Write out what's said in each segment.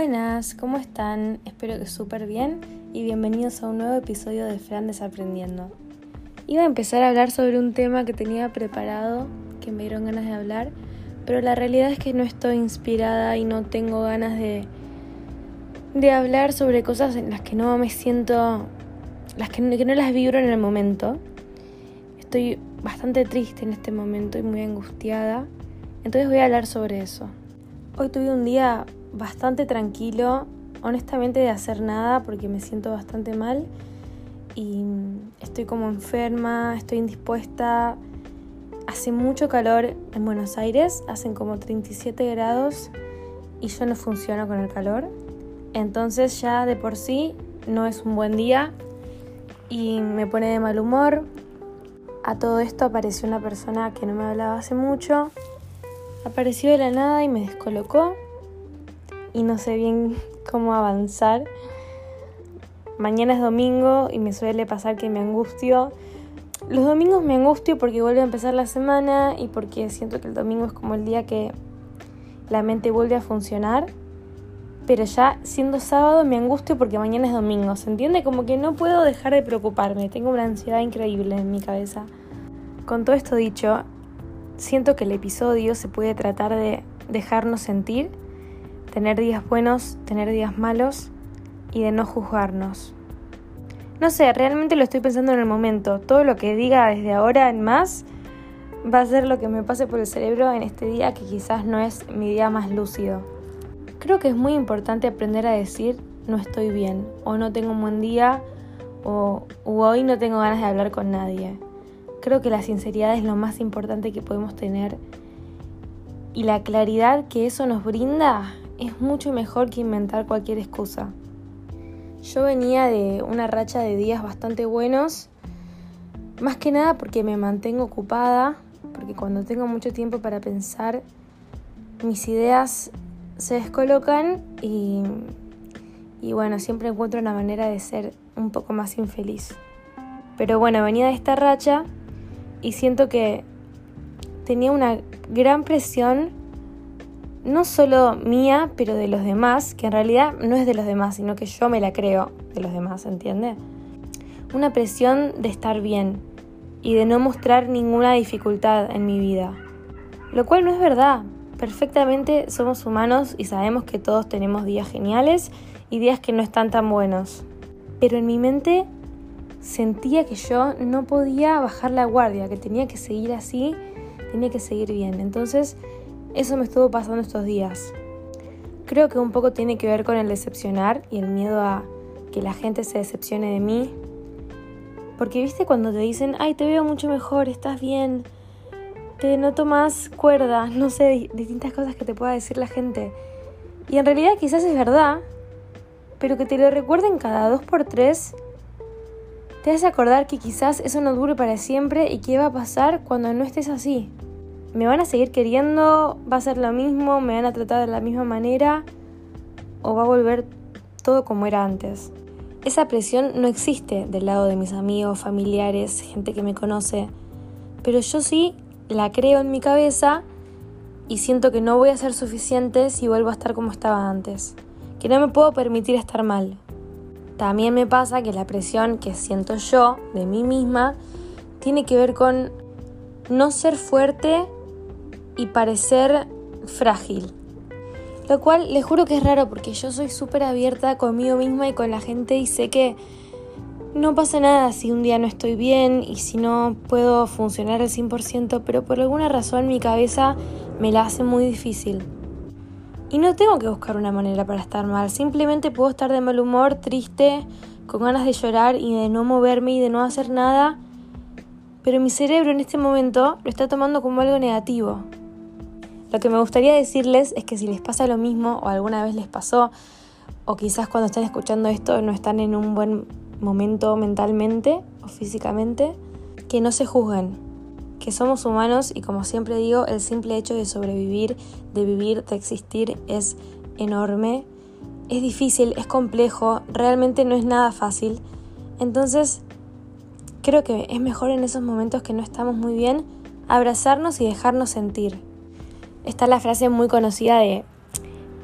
Buenas, ¿cómo están? Espero que súper bien y bienvenidos a un nuevo episodio de Fran Desaprendiendo. Iba a empezar a hablar sobre un tema que tenía preparado, que me dieron ganas de hablar, pero la realidad es que no estoy inspirada y no tengo ganas de, de hablar sobre cosas en las que no me siento, las que, que no las vibro en el momento. Estoy bastante triste en este momento y muy angustiada, entonces voy a hablar sobre eso. Hoy tuve un día bastante tranquilo, honestamente de hacer nada porque me siento bastante mal y estoy como enferma, estoy indispuesta. Hace mucho calor en Buenos Aires, hacen como 37 grados y yo no funciono con el calor. Entonces ya de por sí no es un buen día y me pone de mal humor. A todo esto apareció una persona que no me hablaba hace mucho. Apareció de la nada y me descolocó y no sé bien cómo avanzar. Mañana es domingo y me suele pasar que me angustio. Los domingos me angustio porque vuelve a empezar la semana y porque siento que el domingo es como el día que la mente vuelve a funcionar. Pero ya siendo sábado me angustio porque mañana es domingo. ¿Se entiende? Como que no puedo dejar de preocuparme. Tengo una ansiedad increíble en mi cabeza. Con todo esto dicho, siento que el episodio se puede tratar de dejarnos sentir tener días buenos, tener días malos y de no juzgarnos. No sé, realmente lo estoy pensando en el momento. Todo lo que diga desde ahora en más va a ser lo que me pase por el cerebro en este día que quizás no es mi día más lúcido. Creo que es muy importante aprender a decir no estoy bien o no tengo un buen día o hoy no tengo ganas de hablar con nadie. Creo que la sinceridad es lo más importante que podemos tener y la claridad que eso nos brinda es mucho mejor que inventar cualquier excusa. Yo venía de una racha de días bastante buenos, más que nada porque me mantengo ocupada, porque cuando tengo mucho tiempo para pensar, mis ideas se descolocan y, y bueno, siempre encuentro una manera de ser un poco más infeliz. Pero bueno, venía de esta racha y siento que tenía una gran presión no solo mía, pero de los demás, que en realidad no es de los demás, sino que yo me la creo de los demás, ¿entiende? Una presión de estar bien y de no mostrar ninguna dificultad en mi vida. Lo cual no es verdad. Perfectamente somos humanos y sabemos que todos tenemos días geniales y días que no están tan buenos. Pero en mi mente sentía que yo no podía bajar la guardia, que tenía que seguir así, tenía que seguir bien. Entonces eso me estuvo pasando estos días. Creo que un poco tiene que ver con el decepcionar y el miedo a que la gente se decepcione de mí. Porque viste cuando te dicen, ay, te veo mucho mejor, estás bien, te noto más cuerda, no sé, distintas cosas que te pueda decir la gente. Y en realidad quizás es verdad, pero que te lo recuerden cada dos por tres, te hace acordar que quizás eso no dure para siempre y qué va a pasar cuando no estés así me van a seguir queriendo, va a ser lo mismo, me van a tratar de la misma manera o va a volver todo como era antes. Esa presión no existe del lado de mis amigos, familiares, gente que me conoce, pero yo sí la creo en mi cabeza y siento que no voy a ser suficiente si vuelvo a estar como estaba antes, que no me puedo permitir estar mal. También me pasa que la presión que siento yo de mí misma tiene que ver con no ser fuerte y parecer frágil. Lo cual les juro que es raro porque yo soy súper abierta conmigo misma y con la gente y sé que no pasa nada si un día no estoy bien y si no puedo funcionar al 100%, pero por alguna razón mi cabeza me la hace muy difícil. Y no tengo que buscar una manera para estar mal, simplemente puedo estar de mal humor, triste, con ganas de llorar y de no moverme y de no hacer nada, pero mi cerebro en este momento lo está tomando como algo negativo. Lo que me gustaría decirles es que si les pasa lo mismo o alguna vez les pasó, o quizás cuando están escuchando esto no están en un buen momento mentalmente o físicamente, que no se juzguen, que somos humanos y como siempre digo, el simple hecho de sobrevivir, de vivir, de existir es enorme, es difícil, es complejo, realmente no es nada fácil. Entonces, creo que es mejor en esos momentos que no estamos muy bien abrazarnos y dejarnos sentir está la frase muy conocida de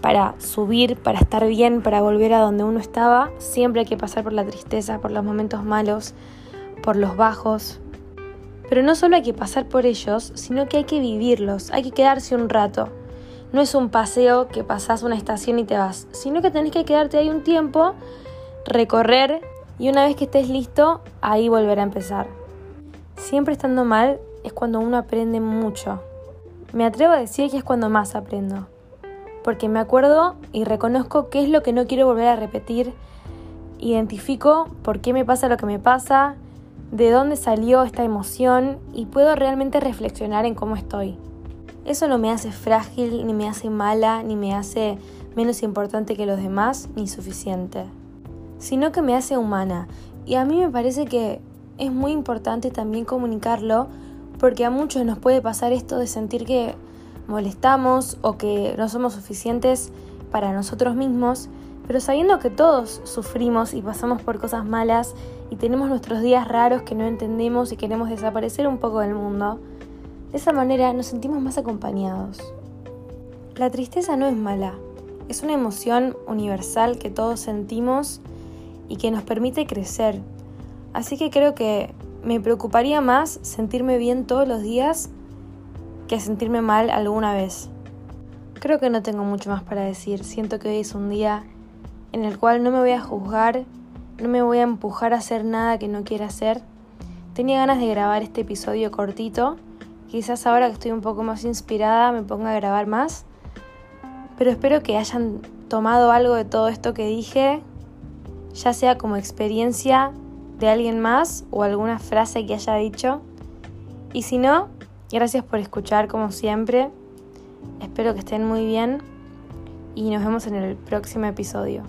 para subir, para estar bien, para volver a donde uno estaba, siempre hay que pasar por la tristeza, por los momentos malos, por los bajos. Pero no solo hay que pasar por ellos, sino que hay que vivirlos, hay que quedarse un rato. No es un paseo que pasas una estación y te vas, sino que tenés que quedarte ahí un tiempo, recorrer y una vez que estés listo, ahí volver a empezar. Siempre estando mal es cuando uno aprende mucho. Me atrevo a decir que es cuando más aprendo, porque me acuerdo y reconozco qué es lo que no quiero volver a repetir, identifico por qué me pasa lo que me pasa, de dónde salió esta emoción y puedo realmente reflexionar en cómo estoy. Eso no me hace frágil, ni me hace mala, ni me hace menos importante que los demás, ni suficiente, sino que me hace humana. Y a mí me parece que es muy importante también comunicarlo porque a muchos nos puede pasar esto de sentir que molestamos o que no somos suficientes para nosotros mismos, pero sabiendo que todos sufrimos y pasamos por cosas malas y tenemos nuestros días raros que no entendemos y queremos desaparecer un poco del mundo, de esa manera nos sentimos más acompañados. La tristeza no es mala, es una emoción universal que todos sentimos y que nos permite crecer. Así que creo que me preocuparía más sentirme bien todos los días que sentirme mal alguna vez. Creo que no tengo mucho más para decir. Siento que hoy es un día en el cual no me voy a juzgar, no me voy a empujar a hacer nada que no quiera hacer. Tenía ganas de grabar este episodio cortito. Quizás ahora que estoy un poco más inspirada me ponga a grabar más. Pero espero que hayan tomado algo de todo esto que dije, ya sea como experiencia de alguien más o alguna frase que haya dicho. Y si no, gracias por escuchar como siempre. Espero que estén muy bien y nos vemos en el próximo episodio.